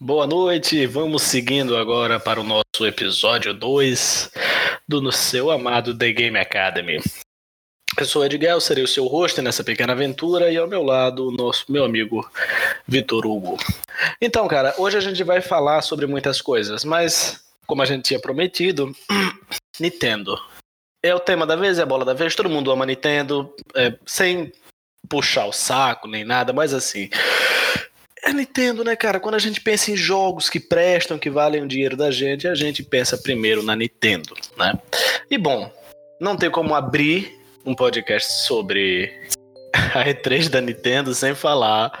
Boa noite, vamos seguindo agora para o nosso episódio 2 do seu amado The Game Academy. Eu sou Edgar, serei o seu host nessa pequena aventura e ao meu lado o nosso meu amigo Vitor Hugo. Então, cara, hoje a gente vai falar sobre muitas coisas, mas como a gente tinha prometido, Nintendo. É o tema da vez, é a bola da vez, todo mundo ama Nintendo, é, sem puxar o saco nem nada, mas assim, é Nintendo, né, cara? Quando a gente pensa em jogos que prestam, que valem o dinheiro da gente, a gente pensa primeiro na Nintendo, né? E bom, não tem como abrir um podcast sobre a E3 da Nintendo sem falar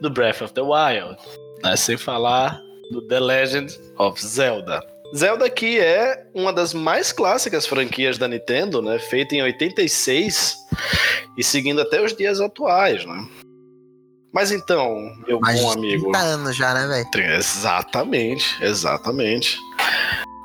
do Breath of the Wild, né? Sem falar do The Legend of Zelda. Zelda que é uma das mais clássicas franquias da Nintendo, né? Feita em 86 e seguindo até os dias atuais, né? Mas então, meu Mais bom amigo. 30 anos já, né, velho? Exatamente, exatamente.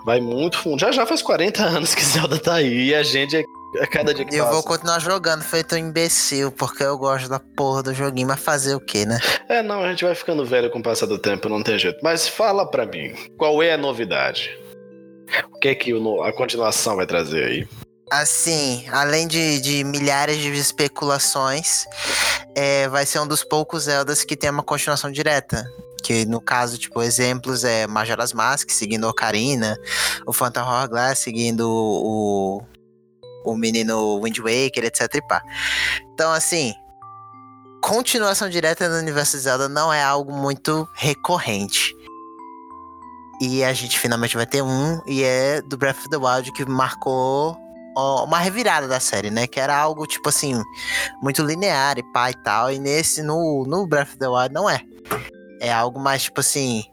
Vai muito fundo. Já já faz 40 anos que Zelda tá aí e a gente é a cada dia que Eu passa. vou continuar jogando, feito um imbecil, porque eu gosto da porra do joguinho, mas fazer o quê, né? É, não, a gente vai ficando velho com o passar do tempo, não tem jeito. Mas fala pra mim, qual é a novidade? O que é que a continuação vai trazer aí? Assim, além de, de milhares de especulações, é, vai ser um dos poucos Zeldas que tem uma continuação direta. Que no caso, tipo, exemplos é Majora's Mask seguindo Ocarina, o Phantom Hourglass seguindo o, o menino Wind Waker, etc e pá. Então, assim, continuação direta no universo Zelda não é algo muito recorrente. E a gente finalmente vai ter um, e é do Breath of the Wild que marcou uma revirada da série, né? Que era algo, tipo assim, muito linear e pá e tal. E nesse, no, no Breath of the Wild, não é. É algo mais, tipo assim.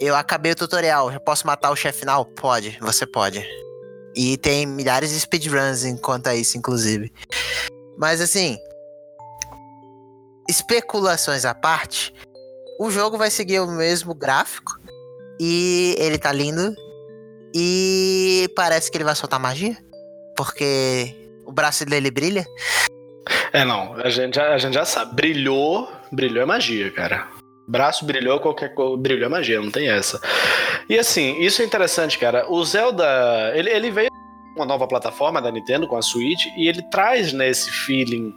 Eu acabei o tutorial, já posso matar o chefe final? Pode, você pode. E tem milhares de speedruns enquanto a isso, inclusive. Mas assim. Especulações à parte, o jogo vai seguir o mesmo gráfico. E ele tá lindo. E parece que ele vai soltar magia porque o braço dele brilha. É, não, a gente a gente já sabe. Brilhou, brilhou é magia, cara. Braço brilhou, qualquer coisa, brilhou é magia, não tem essa. E assim, isso é interessante, cara. O Zelda, ele, ele veio uma nova plataforma da Nintendo com a Switch e ele traz nesse feeling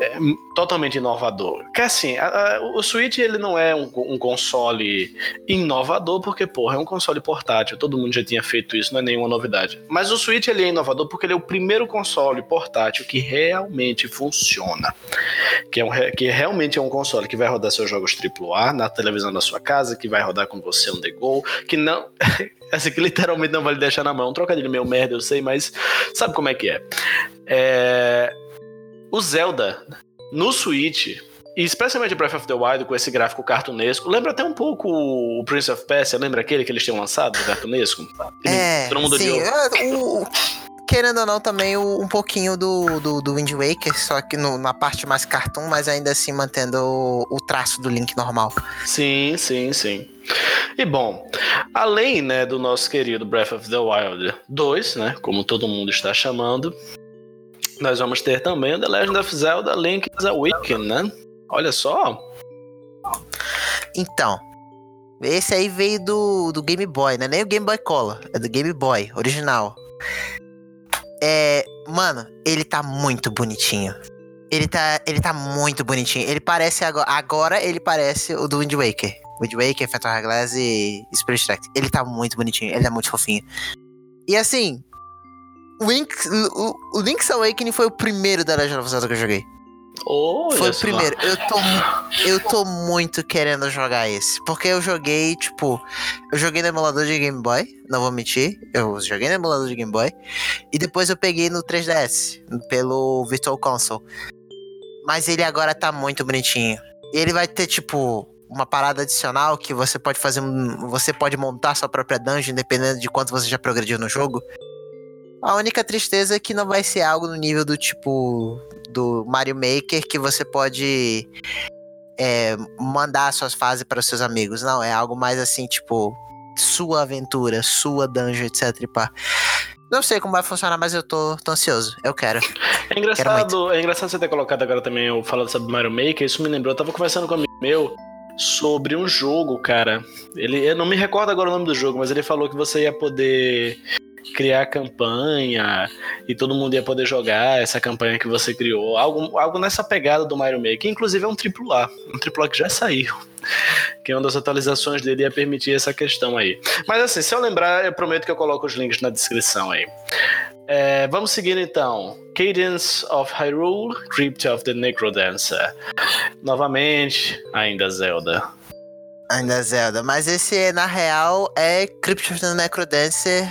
é, totalmente inovador. Que assim, a, a, o Switch ele não é um, um, console inovador porque, porra, é um console portátil. Todo mundo já tinha feito isso, não é nenhuma novidade. Mas o Switch ele é inovador porque ele é o primeiro console portátil que realmente funciona. Que, é um, que realmente é um console que vai rodar seus jogos AAA na televisão da sua casa, que vai rodar com você on the go, que não. Assim, que literalmente não vai lhe deixar na mão. Um trocadilho meio merda, eu sei, mas sabe como é que é? É o Zelda no Switch, e especialmente Breath of the Wild com esse gráfico cartunesco, lembra até um pouco o Prince of Persia, lembra aquele que eles tinham lançado, cartunesco? É, todo mundo sim, é, o, querendo ou não, também o, um pouquinho do, do, do, Wind Waker, só que no, na parte mais cartoon, mas ainda assim mantendo o, o, traço do Link normal. Sim, sim, sim. E bom, além né, do nosso querido Breath of the Wild 2, né, como todo mundo está chamando, nós vamos ter também o The Legend of Zelda Link's Awakening, né? Olha só. Então, esse aí veio do, do Game Boy, né? Nem o Game Boy Color, é do Game Boy, original. É, mano, ele tá muito bonitinho. Ele tá, ele tá muito bonitinho. Ele parece agora, agora ele parece o do Wind Waker. Wind Waker, Phantom Hourglass e Spirit Tracks. Ele tá muito bonitinho, ele é muito fofinho. E assim, Link's, o, o Link's Awakening foi o primeiro da Legend of Zelda que eu joguei. Oh, foi o primeiro. Eu tô, eu tô muito querendo jogar esse. Porque eu joguei, tipo. Eu joguei no emulador de Game Boy, não vou mentir. Eu joguei no emulador de Game Boy. E depois eu peguei no 3DS, pelo Virtual Console. Mas ele agora tá muito bonitinho. Ele vai ter, tipo, uma parada adicional que você pode fazer. Você pode montar sua própria dungeon, dependendo de quanto você já progrediu no jogo. A única tristeza é que não vai ser algo no nível do tipo do Mario Maker que você pode é, mandar suas fases para seus amigos. Não, é algo mais assim, tipo, sua aventura, sua dungeon, etc. E pá. Não sei como vai funcionar, mas eu tô, tô ansioso. Eu quero. É engraçado, quero é engraçado você ter colocado agora também o falando sobre Mario Maker. Isso me lembrou. Eu tava conversando com um amigo meu sobre um jogo, cara. Ele, eu não me recordo agora o nome do jogo, mas ele falou que você ia poder criar campanha e todo mundo ia poder jogar essa campanha que você criou. Algo, algo nessa pegada do Mario Maker, inclusive é um AAA, um AAA que já saiu. Que é uma das atualizações dele ia permitir essa questão aí. Mas assim, se eu lembrar, eu prometo que eu coloco os links na descrição aí. É, vamos seguir então. Cadence of Hyrule, Crypt of the Necrodancer. Novamente, ainda Zelda. Ainda Zelda, mas esse na real é Crypt of the Necrodancer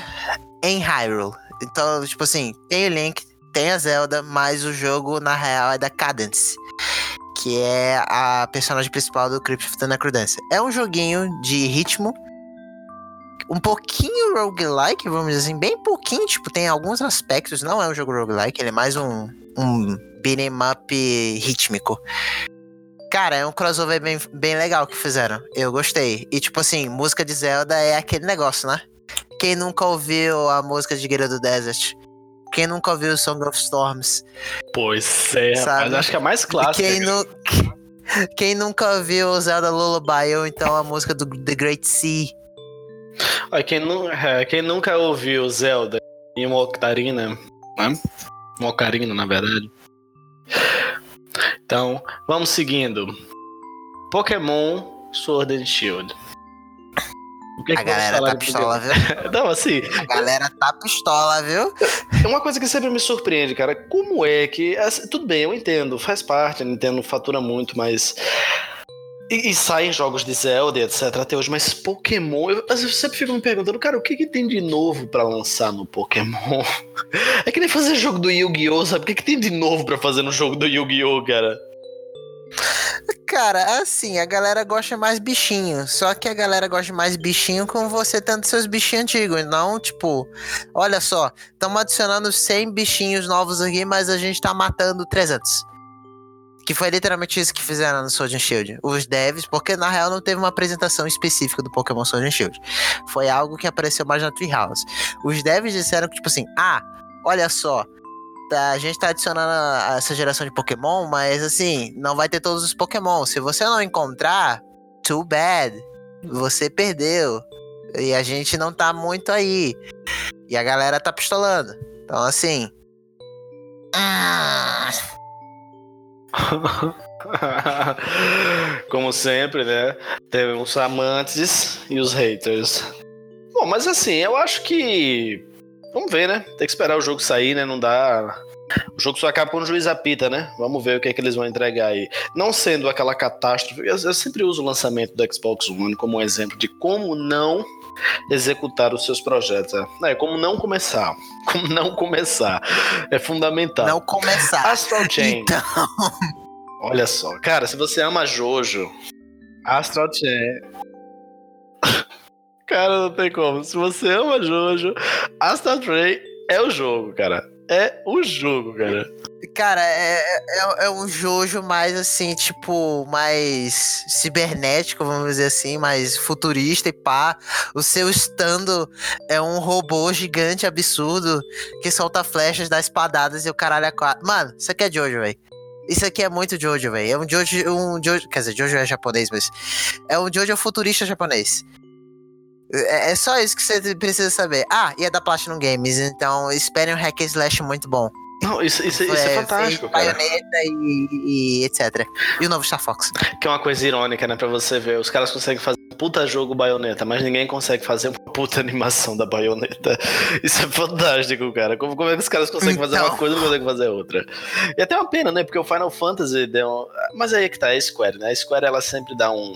em Hyrule. Então, tipo assim, tem o Link, tem a Zelda, mas o jogo na real é da Cadence, que é a personagem principal do Crypt of the Necrodancer. É um joguinho de ritmo, um pouquinho roguelike, vamos dizer assim, bem pouquinho, tipo, tem alguns aspectos, não é um jogo roguelike, ele é mais um, um beat'em up rítmico. Cara, é um crossover bem, bem legal que fizeram. Eu gostei. E, tipo assim, música de Zelda é aquele negócio, né? Quem nunca ouviu a música de Guerra do Desert? Quem nunca ouviu o Song of Storms? Pois é, mas acho que é a mais clássica. Quem, nu... Quem nunca ouviu o Zelda Lullaby ou então a música do The Great Sea? quem, nu... É, quem nunca ouviu Zelda e uma Ocarina, né? Uma Ocarina, na verdade. Então, vamos seguindo. Pokémon Sword and Shield. Que a galera tá pistola, viu? Não, assim. A galera tá pistola, viu? É uma coisa que sempre me surpreende, cara. Como é que. Assim, tudo bem, eu entendo, faz parte, a Nintendo fatura muito, mas. E, e saem jogos de Zelda, etc. até hoje, mas Pokémon. Eu, eu sempre fico me perguntando, cara, o que, que tem de novo para lançar no Pokémon? É que nem fazer jogo do Yu-Gi-Oh!, sabe? O que, que tem de novo para fazer no jogo do Yu-Gi-Oh!, cara? Cara, assim, a galera gosta mais bichinho. Só que a galera gosta mais bichinho com você tendo seus bichinhos antigos. Não, tipo, olha só, estamos adicionando 100 bichinhos novos aqui, mas a gente tá matando 300. Que foi literalmente isso que fizeram no Sword and Shield. Os devs, porque na real não teve uma apresentação específica do Pokémon Sword and Shield. Foi algo que apareceu mais na Treehouse. Os devs disseram que, tipo assim, ah, olha só, a gente tá adicionando essa geração de Pokémon, mas assim, não vai ter todos os Pokémon. Se você não encontrar, too bad. Você perdeu. E a gente não tá muito aí. E a galera tá pistolando. Então, assim. Como sempre, né? Tem os amantes e os haters. Bom, mas assim, eu acho que Vamos ver, né? Tem que esperar o jogo sair, né? Não dá. O jogo só acaba quando o juiz apita, né? Vamos ver o que é que eles vão entregar aí. Não sendo aquela catástrofe, eu, eu sempre uso o lançamento do Xbox One como um exemplo de como não executar os seus projetos. É, é como não começar. Como não começar. É fundamental. Não começar. Astral Chain. Então... Olha só. Cara, se você ama Jojo, Astral Chain Cara, não tem como. Se você ama Jojo, Astral Train é o jogo, cara. É o jogo, cara. Cara, é, é, é, um Jojo mais assim, tipo, mais cibernético, vamos dizer assim, mais futurista e pá. O seu estando é um robô gigante absurdo que solta flechas, dá espadadas e o caralho é quatro. Mano, isso aqui é Jojo, velho. Isso aqui é muito Jojo, velho. É um Jojo, um Jojo. Quer dizer, Jojo é japonês, mas. É um Jojo futurista japonês. É, é só isso que você precisa saber. Ah, e é da Platinum Games, então esperem um hack slash muito bom. Não, isso, isso, isso é, é, fantástico, cara. Bayonetta e, e, etc. E o novo Star Fox. Que é uma coisa irônica, né, pra você ver. Os caras conseguem fazer um puta jogo baioneta, mas ninguém consegue fazer uma puta animação da baioneta. Isso é fantástico, cara. Como, como é que os caras conseguem então... fazer uma então. coisa e não conseguem fazer outra? E até uma pena, né, porque o Final Fantasy deu... Mas aí é que tá, é Square, né? A Square, ela sempre dá um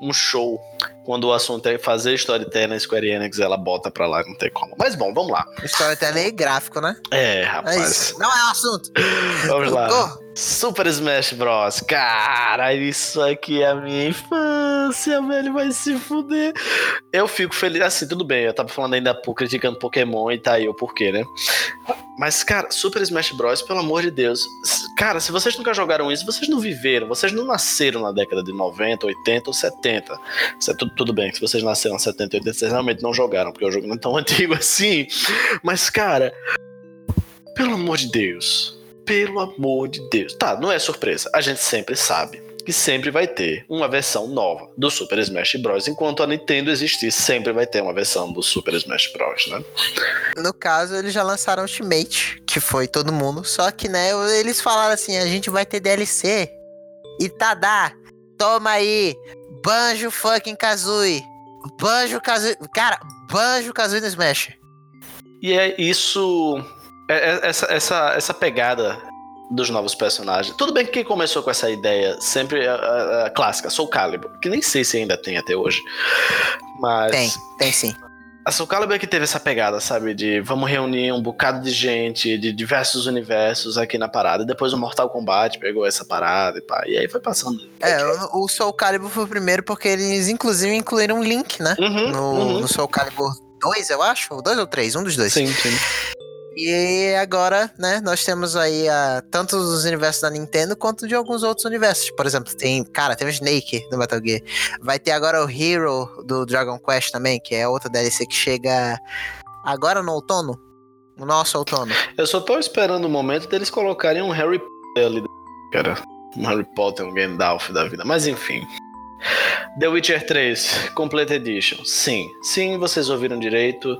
um show quando o assunto é fazer storytelling na Square Enix, ela bota pra lá, não tem como. Mas bom, vamos lá. Storytelling é gráfico, né? É, rapaz. É não é um assunto. Vamos lá. Super Smash Bros. Cara, isso aqui é a minha infância, velho. Vai se fuder. Eu fico feliz. Assim, tudo bem. Eu tava falando ainda criticando Pokémon e tá aí o porquê, né? Mas, cara, Super Smash Bros., pelo amor de Deus. Cara, se vocês nunca jogaram isso, vocês não viveram. Vocês não nasceram na década de 90, 80 ou 70. Isso é tudo, tudo bem. Se vocês nasceram em 70 80, vocês realmente não jogaram, porque o jogo não é tão antigo assim. Mas, cara, pelo amor de Deus pelo amor de Deus. Tá, não é surpresa. A gente sempre sabe que sempre vai ter uma versão nova do Super Smash Bros. Enquanto a Nintendo existir, sempre vai ter uma versão do Super Smash Bros, né? No caso, eles já lançaram Ultimate, que foi todo mundo. Só que, né, eles falaram assim: a gente vai ter DLC. E Tadá, toma aí, Banjo fucking Kazooie. Banjo Kazooie. Cara, Banjo Kazooie no Smash. E é isso. É, é, essa, essa, essa pegada dos novos personagens. Tudo bem que quem começou com essa ideia sempre a, a, a clássica, Soul Calibur, que nem sei se ainda tem até hoje. Mas. Tem, tem sim. A Soul Calibur é que teve essa pegada, sabe? De vamos reunir um bocado de gente de diversos universos aqui na parada. E depois o Mortal Kombat pegou essa parada e pá. E aí foi passando. É, o, o Soul Calibur foi o primeiro porque eles inclusive incluíram um link, né? Uhum, no, uhum. no Soul Calibur 2, eu acho. Dois ou três, um dos dois. Sim, sim. E agora, né, nós temos aí a, tanto os universos da Nintendo quanto de alguns outros universos. Por exemplo, tem, cara, tem o Snake do Metal Gear. Vai ter agora o Hero do Dragon Quest também, que é outra DLC que chega agora no outono. No nosso outono. Eu só tô esperando o momento deles colocarem um Harry Potter ali, cara. Um Harry Potter, um Gandalf da vida. Mas enfim. The Witcher 3 Complete Edition. Sim, sim, vocês ouviram direito.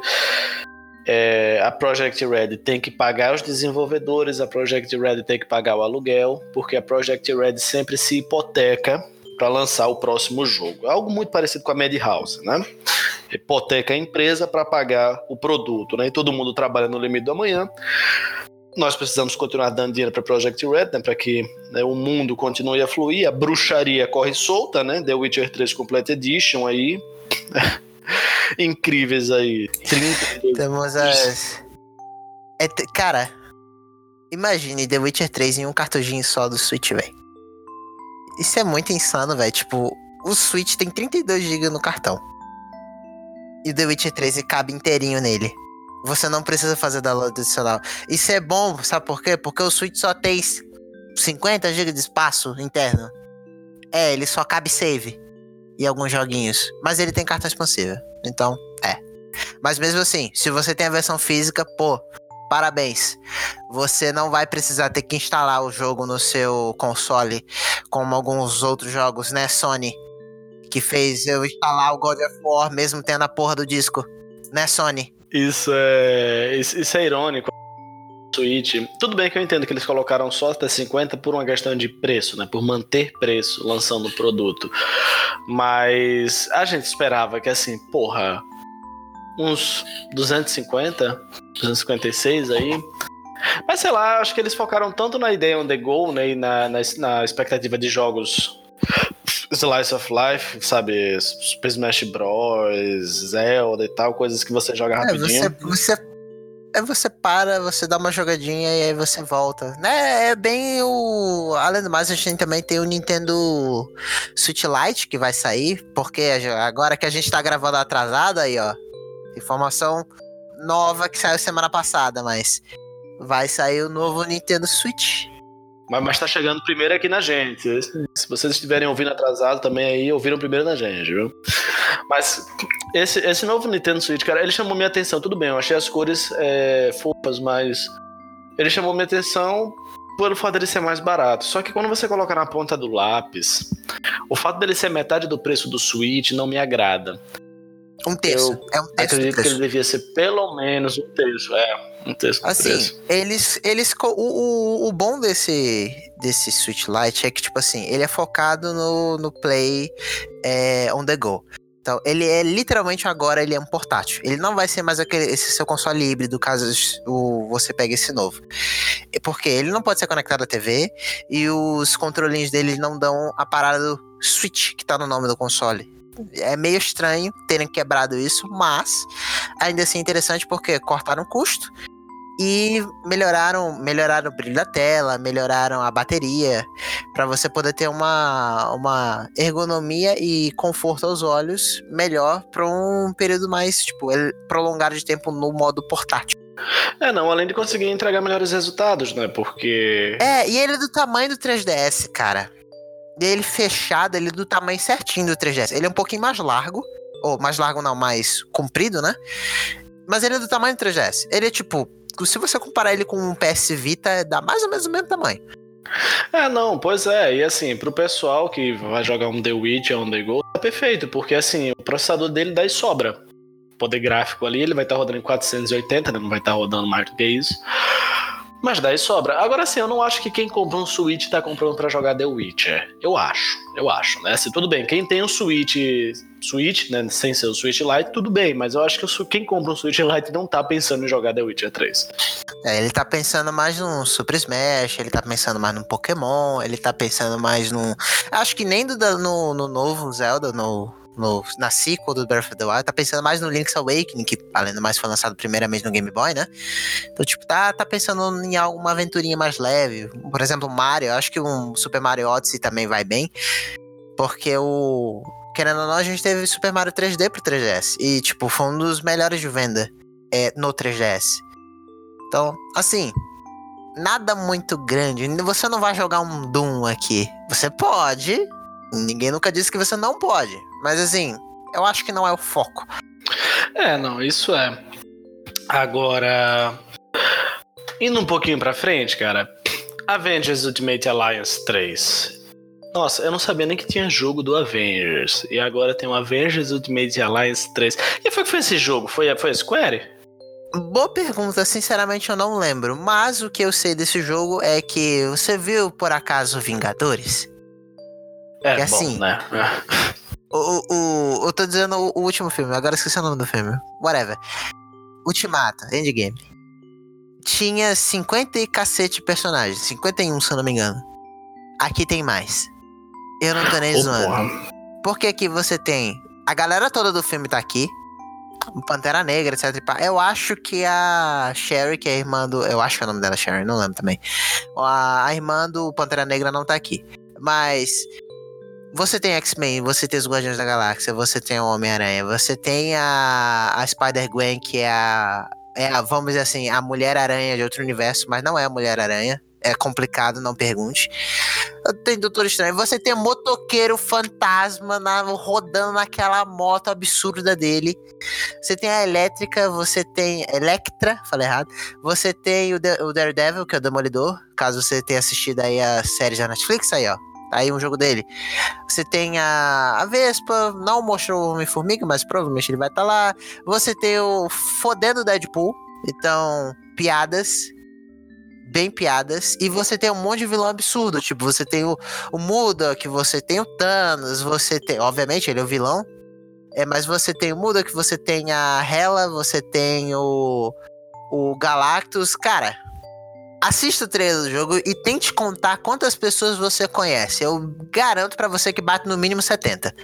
É, a Project Red tem que pagar os desenvolvedores, a Project Red tem que pagar o aluguel, porque a Project Red sempre se hipoteca para lançar o próximo jogo. Algo muito parecido com a Madhouse, né? Hipoteca a empresa para pagar o produto, né? E todo mundo trabalha no limite do amanhã. Nós precisamos continuar dando dinheiro para Project Red, né, para que né, o mundo continue a fluir. A bruxaria corre solta, né? The Witcher 3 Complete Edition aí. incríveis aí. 30. Temos as. É, t- cara, imagine The Witcher 3 em um cartuginho só do Switch, velho. Isso é muito insano, velho. Tipo, o Switch tem 32 GB no cartão. E o The Witcher 3 cabe inteirinho nele. Você não precisa fazer download adicional. Isso é bom, sabe por quê? Porque o Switch só tem 50 GB de espaço interno. É, ele só cabe save e alguns joguinhos. Mas ele tem cartão expansível. Então, é. Mas mesmo assim, se você tem a versão física, pô, parabéns. Você não vai precisar ter que instalar o jogo no seu console, como alguns outros jogos, né, Sony? Que fez eu instalar o God of War mesmo tendo a porra do disco. Né, Sony? Isso é, isso é irônico. Switch. Tudo bem que eu entendo que eles colocaram só até 50 por uma questão de preço, né? Por manter preço lançando o produto. Mas a gente esperava que assim, porra, uns 250, 256 aí. Mas sei lá, acho que eles focaram tanto na ideia on the go, né? E na, na, na expectativa de jogos Slice of Life, sabe? Super Smash Bros, Zelda e tal, coisas que você joga É, rapidinho. você, você, é, você para, você dá uma jogadinha e aí você volta. Né? É bem o. Além do mais, a gente também tem o Nintendo Switch Lite que vai sair, porque agora que a gente tá gravando atrasado aí, ó. Informação nova que saiu semana passada, mas vai sair o novo Nintendo Switch. Mas, mas tá chegando primeiro aqui na gente. Se vocês estiverem ouvindo atrasado também aí, ouviram primeiro na gente, viu? Mas esse, esse novo Nintendo Switch, cara, ele chamou minha atenção. Tudo bem, eu achei as cores é, fofas, mas ele chamou minha atenção pelo fato dele ser mais barato. Só que quando você coloca na ponta do lápis, o fato dele ser metade do preço do Switch não me agrada. Um terço. Eu é um terço Acredito que ele devia ser pelo menos um terço. É, um terço Assim, preço. eles. eles o, o, o bom desse, desse Switch Lite é que, tipo assim, ele é focado no, no Play é, on the go. Então, ele é literalmente agora ele é um portátil. Ele não vai ser mais aquele, esse seu console híbrido caso o, você pegue esse novo. É Porque ele não pode ser conectado à TV e os controlinhos dele não dão a parada do Switch que tá no nome do console. É meio estranho terem quebrado isso, mas ainda assim é interessante porque cortaram custo e melhoraram, melhoraram o brilho da tela, melhoraram a bateria, para você poder ter uma, uma ergonomia e conforto aos olhos melhor para um período mais tipo prolongado de tempo no modo portátil. É, não, além de conseguir entregar melhores resultados, né? Porque. É, e ele é do tamanho do 3DS, cara. Ele fechado, ele é do tamanho certinho do 3DS. Ele é um pouquinho mais largo, ou mais largo não, mais comprido, né? Mas ele é do tamanho do 3DS. Ele é tipo, se você comparar ele com um PS Vita, dá mais ou menos o mesmo tamanho. É, não, pois é. E assim, pro pessoal que vai jogar um The Witch ou um The Go, tá perfeito, porque assim, o processador dele dá e sobra. Poder gráfico ali, ele vai estar tá rodando em 480, né? não vai estar tá rodando mais do que isso. Mas daí sobra. Agora sim, eu não acho que quem compra um Switch tá comprando para jogar The Witcher. Eu acho, eu acho, né? Se tudo bem, quem tem um Switch, Switch, né, sem ser o Switch Lite, tudo bem, mas eu acho que quem compra um Switch Lite não tá pensando em jogar The Witcher 3. É, ele tá pensando mais no Super Smash, ele tá pensando mais no Pokémon, ele tá pensando mais no. Acho que nem do, no, no novo Zelda, no no, na sequel do Breath of the Wild, tá pensando mais no Link's Awakening, que além do mais foi lançado primeiramente no Game Boy, né? Então, tipo, tá, tá pensando em alguma aventurinha mais leve. Por exemplo, Mario, acho que um Super Mario Odyssey também vai bem. Porque o. Querendo ou não, a gente teve Super Mario 3D pro 3DS. E, tipo, foi um dos melhores de venda é, no 3DS. Então, assim, nada muito grande. Você não vai jogar um Doom aqui. Você pode. Ninguém nunca disse que você não pode. Mas assim, eu acho que não é o foco. É, não, isso é. Agora, indo um pouquinho pra frente, cara. Avengers Ultimate Alliance 3. Nossa, eu não sabia nem que tinha jogo do Avengers. E agora tem o Avengers Ultimate Alliance 3. E foi que foi esse jogo? Foi, foi a Square? Boa pergunta, sinceramente eu não lembro. Mas o que eu sei desse jogo é que você viu por acaso Vingadores? É, que, assim, bom, né? O, o, eu tô dizendo o, o, último filme, agora esqueci o nome do filme. Whatever. Ultimato, Endgame. Tinha 50 e cacete personagens. 51, se eu não me engano. Aqui tem mais. Eu não tô nem oh, zoando. Porra. Porque aqui você tem. A galera toda do filme tá aqui. Pantera Negra, etc. Eu acho que a Sherry, que é a irmã do. Eu acho que é o nome dela Sherry, não lembro também. A, a irmã do Pantera Negra não tá aqui. Mas você tem X-Men, você tem os Guardiões da Galáxia, você tem o Homem-Aranha, você tem a, a Spider-Gwen, que é a, é a, vamos dizer assim, a Mulher-Aranha de outro universo, mas não é a Mulher-Aranha. É complicado, não pergunte. Tem Doutor Estranho. Você tem motoqueiro fantasma na, rodando naquela moto absurda dele. Você tem a Elétrica, você tem. Electra, falei errado. Você tem o, o Daredevil, que é o Demolidor. Caso você tenha assistido aí a série da Netflix, aí, ó. Aí um jogo dele. Você tem a, a Vespa, não mostrou o Homem-Formiga, mas provavelmente ele vai estar tá lá. Você tem o fodendo Deadpool. Então, piadas. Bem piadas. E você tem um monte de vilão absurdo. Tipo, você tem o, o Muda, que você tem o Thanos, você tem. Obviamente, ele é o vilão. É, mas você tem o Muda, que você tem a Hela, você tem o. O Galactus. Cara, Assista o trailer do jogo e tente contar quantas pessoas você conhece. Eu garanto para você que bate no mínimo 70.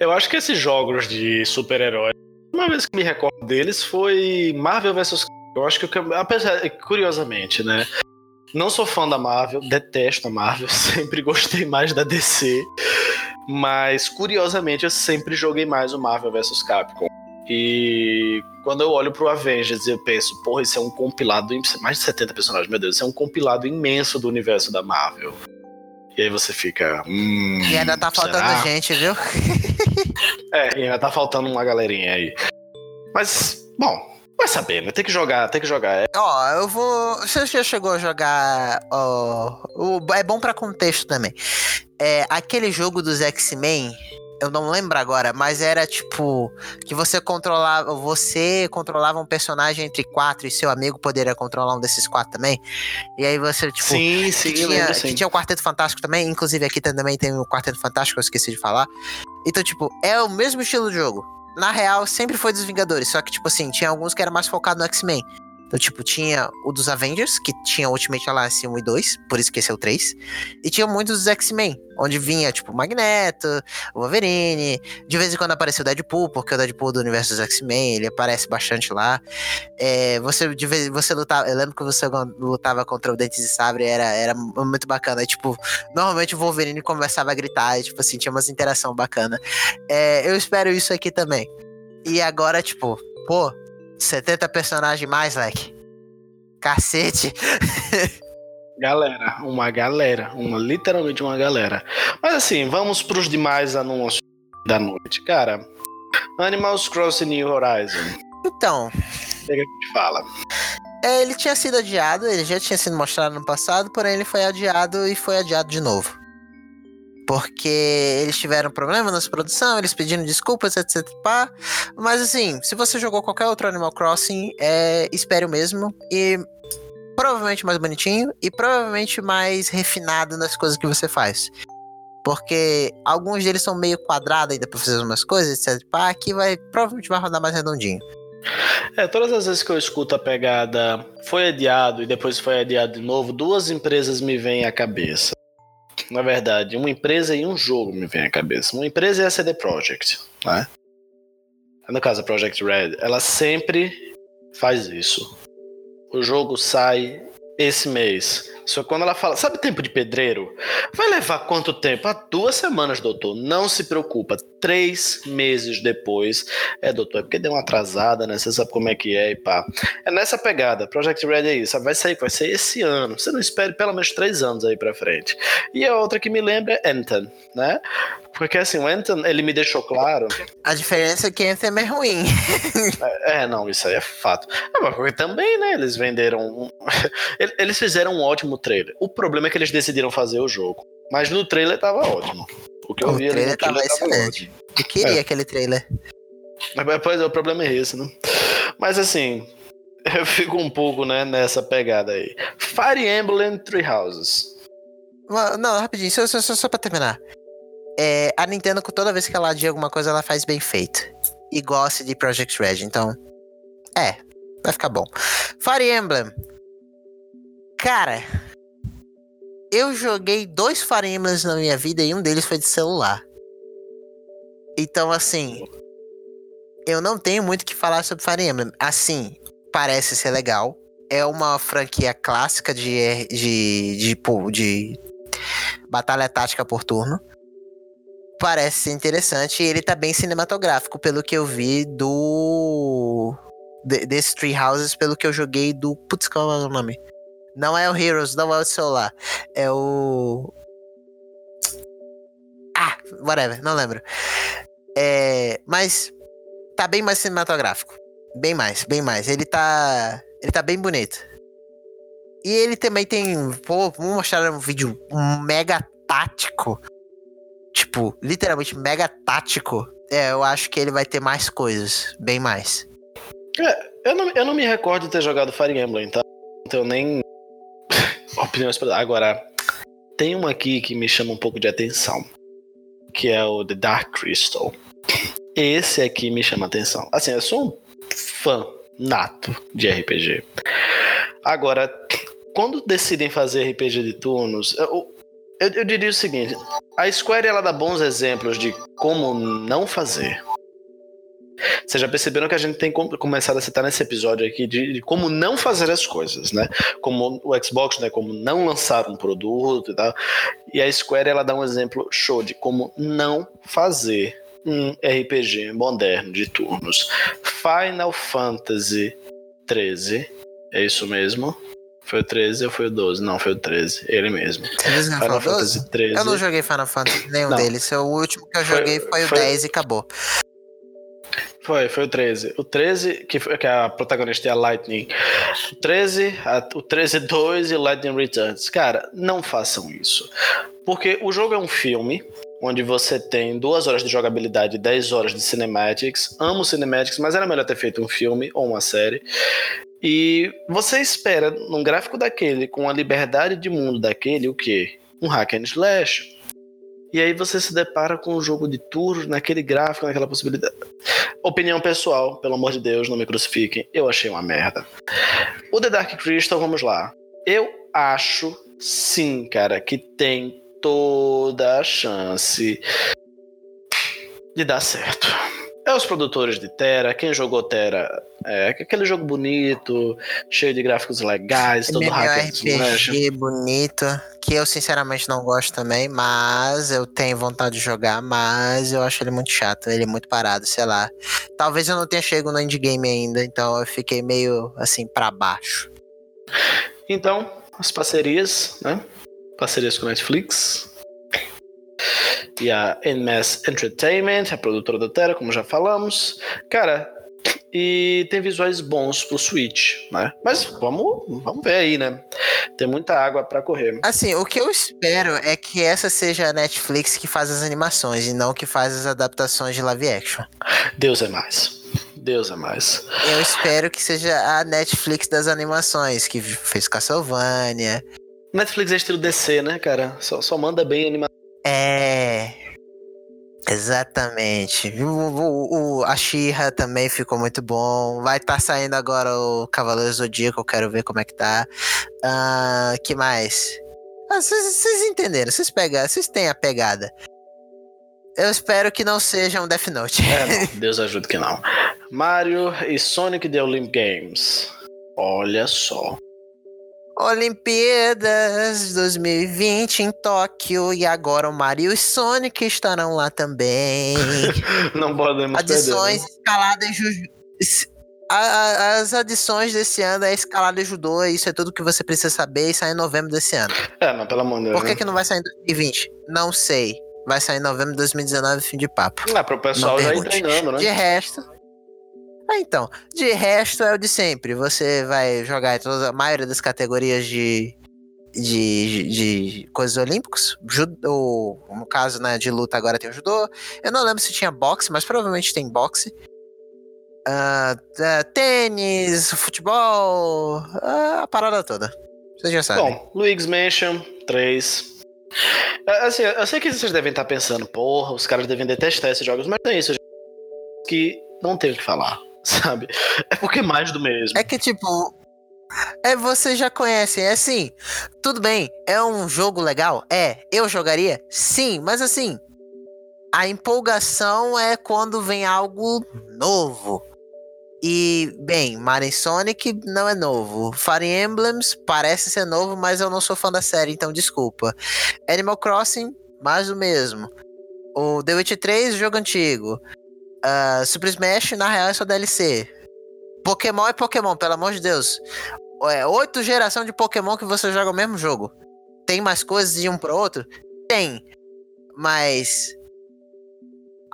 Eu acho que esses jogos de super-heróis, uma vez que me recordo deles foi Marvel vs. Eu acho que, apesar, curiosamente, né? Não sou fã da Marvel, detesto a Marvel, sempre gostei mais da DC. Mas, curiosamente, eu sempre joguei mais o Marvel vs Capcom. E quando eu olho pro Avengers, eu penso, porra, isso é um compilado, mais de 70 personagens, meu Deus, isso é um compilado imenso do universo da Marvel. E aí você fica. Hum, e ainda tá faltando será? gente, viu? é, e ainda tá faltando uma galerinha aí. Mas, bom, vai saber, né? Tem que jogar, tem que jogar. É. Ó, eu vou. Você já chegou a jogar. Ó, o... É bom para contexto também. É, aquele jogo dos X-Men eu não lembro agora, mas era tipo que você controlava, você controlava um personagem entre quatro e seu amigo poderia controlar um desses quatro também. E aí você tipo sim, sim, que tinha, sim. que tinha o Quarteto Fantástico também, inclusive aqui também tem o Quarteto Fantástico, eu esqueci de falar. Então tipo é o mesmo estilo de jogo. Na real sempre foi dos Vingadores, só que tipo assim tinha alguns que era mais focado no X-Men. Então, tipo, tinha o dos Avengers, que tinha Ultimate Alliance 1 e 2, por isso que esse é o 3. E tinha muitos dos X-Men, onde vinha, tipo, Magneto, o Wolverine. De vez em quando apareceu o Deadpool, porque o Deadpool do universo dos X-Men, ele aparece bastante lá. É, você, de vez, você lutava, eu lembro que você lutava contra o Dentes de Sabre, era, era muito bacana. E, tipo, normalmente o Wolverine começava a gritar, e, tipo assim, tinha umas interação bacana. É, eu espero isso aqui também. E agora, tipo, pô, 70 personagens mais, leque. Cacete. Galera, uma galera, uma literalmente uma galera. Mas assim, vamos para os demais anúncios da noite, cara. Animals Crossing New Horizon. Então, pega que te fala. É, ele tinha sido adiado, ele já tinha sido mostrado no passado, porém ele foi adiado e foi adiado de novo. Porque eles tiveram problema na produção, eles pediram desculpas, etc. Pá. Mas assim, se você jogou qualquer outro Animal Crossing, é, espere o mesmo. E provavelmente mais bonitinho e provavelmente mais refinado nas coisas que você faz. Porque alguns deles são meio quadrados ainda pra fazer umas coisas, etc. Pá, aqui vai, provavelmente vai rodar mais redondinho. É, todas as vezes que eu escuto a pegada foi adiado e depois foi adiado de novo, duas empresas me vêm à cabeça. Na verdade, uma empresa e um jogo me vêm à cabeça. Uma empresa é a CD Projekt, né? No caso, a Project Red, ela sempre faz isso. O jogo sai esse mês. Só quando ela fala, sabe tempo de pedreiro? Vai levar quanto tempo? Ah, duas semanas, doutor. Não se preocupa. Três meses depois. É, doutor, é porque deu uma atrasada, né? Você sabe como é que é e pá. É nessa pegada. Project Red é isso. Vai sair, vai ser esse ano. Você não espere pelo menos três anos aí pra frente. E a outra que me lembra é Anthem, né? Porque assim, o Anthem, ele me deixou claro. A diferença é que Anthem é ruim. é, é, não, isso aí é fato. É, mas porque também, né? Eles venderam. eles fizeram um ótimo trailer. O problema é que eles decidiram fazer o jogo. Mas no trailer tava ótimo. O que eu o vi trailer, no trailer tava, tava excelente. Ótimo. Eu queria é. aquele trailer. Mas, pois é, o problema é esse, né? Mas assim, eu fico um pouco, né, nessa pegada aí. Fire Emblem Three Houses. Não, rapidinho, só, só, só pra terminar é, a Nintendo, toda vez que ela adia alguma coisa, ela faz bem feito. E gosta de Project Red, então. É, vai ficar bom. Fire Emblem. Cara, eu joguei dois Fire Emblems na minha vida e um deles foi de celular. Então, assim. Eu não tenho muito o que falar sobre Fire Emblem. Assim, parece ser legal. É uma franquia clássica de, de, de, de, de batalha tática por turno parece ser interessante e ele tá bem cinematográfico, pelo que eu vi do. De, desse Tree Houses, pelo que eu joguei do. Putz, qual é o nome? Não é o Heroes, não é o celular. É o. Ah, whatever, não lembro. É, mas tá bem mais cinematográfico. Bem mais, bem mais. Ele tá. Ele tá bem bonito. E ele também tem. Pô, vou mostrar um vídeo mega tático tipo, literalmente mega tático, é, eu acho que ele vai ter mais coisas, bem mais. É, eu não, eu não me recordo de ter jogado Fire Emblem, tá? Então nem opiniões. Agora, tem uma aqui que me chama um pouco de atenção, que é o The Dark Crystal. Esse aqui me chama atenção. Assim, eu sou um fã nato de RPG. Agora, quando decidem fazer RPG de turnos, eu, eu, eu, diria o seguinte: a Square ela dá bons exemplos de como não fazer. Vocês já perceberam que a gente tem começado a citar nesse episódio aqui de, de, como não fazer as coisas, né? Como o Xbox, né? Como não lançar um produto e tal. E a Square ela dá um exemplo show de como não fazer um RPG moderno de turnos. Final Fantasy 13, é isso mesmo? Foi o 13 ou foi o 12? Não, foi o 13. Ele mesmo. Você Final Fantasy 13. Eu não joguei Final Fantasy, nenhum não. deles. O último que eu joguei foi, foi o foi... 10 e acabou. Foi, foi o 13. O 13, que, que a protagonista é a Lightning. O 13, a, o 13 2 e Lightning Returns. Cara, não façam isso. Porque o jogo é um filme onde você tem duas horas de jogabilidade e 10 horas de cinematics. Amo cinematics, mas era melhor ter feito um filme ou uma série. E você espera, num gráfico daquele, com a liberdade de mundo daquele, o quê? Um hack and slash. E aí você se depara com um jogo de turnos naquele gráfico, naquela possibilidade. Opinião pessoal, pelo amor de Deus, não me crucifiquem. Eu achei uma merda. O The Dark Crystal, vamos lá. Eu acho, sim, cara, que tem toda a chance de dar certo. É os produtores de Terra, quem jogou Terra, é aquele jogo bonito, cheio de gráficos legais, todo hack RPG bonito, que eu sinceramente não gosto também, mas eu tenho vontade de jogar, mas eu acho ele muito chato, ele é muito parado, sei lá. Talvez eu não tenha chegado no endgame ainda, então eu fiquei meio assim para baixo. Então, as parcerias, né? Parcerias com Netflix, e a NMS Entertainment, a produtora da Terra, como já falamos. Cara, e tem visuais bons pro Switch, né? Mas vamos, vamos ver aí, né? Tem muita água para correr. Assim, o que eu espero é que essa seja a Netflix que faz as animações e não que faz as adaptações de live action. Deus é mais. Deus é mais. Eu espero que seja a Netflix das animações, que fez Castlevania. Netflix é estilo DC, né, cara? Só, só manda bem animação. É. Exatamente. O, o, o a Xirra também ficou muito bom. Vai estar tá saindo agora o Cavaleiro Zodíaco, eu quero ver como é que tá. Uh, que mais? Ah, vocês entenderam, vocês pegaram, vocês têm a pegada. Eu espero que não seja um Death Note. É, Deus ajude que não. Mario e Sonic The Olympic Games. Olha só. Olimpíadas 2020 em Tóquio e agora o Mario e Sonic estarão lá também. Não podemos Adições, perder, né? escalada e as adições desse ano é escalada judô, isso é tudo que você precisa saber e sai em novembro desse ano. É, não, pelo amor de Deus. Por que, né? que não vai sair em 2020? Não sei. Vai sair em novembro de 2019, fim de papo. Ah, pro pessoal já ir treinando, né? De resto, ah, então. De resto é o de sempre. Você vai jogar em toda a maioria das categorias de, de, de, de coisas olímpicos. Judô, no caso, né, de luta agora tem o judô. Eu não lembro se tinha boxe, mas provavelmente tem boxe. Uh, uh, tênis, futebol, uh, a parada toda. Vocês já sabem. Bom, Luigi's Mansion 3. Assim, eu sei que vocês devem estar pensando, porra, os caras devem detestar esses jogos, mas é isso. Que não tem o que falar sabe? É porque é mais do mesmo. É que, tipo. É, você já conhece, é assim. Tudo bem, é um jogo legal? É. Eu jogaria? Sim, mas assim. A empolgação é quando vem algo novo. E, bem, Mario Sonic não é novo. Fire Emblems parece ser novo, mas eu não sou fã da série, então desculpa. Animal Crossing, mais do mesmo. O The Witcher 3, jogo antigo. Uh, Super Smash, na real, é só DLC. Pokémon é Pokémon, pelo amor de Deus. É oito geração de Pokémon que você joga o mesmo jogo. Tem mais coisas de um pro outro? Tem. Mas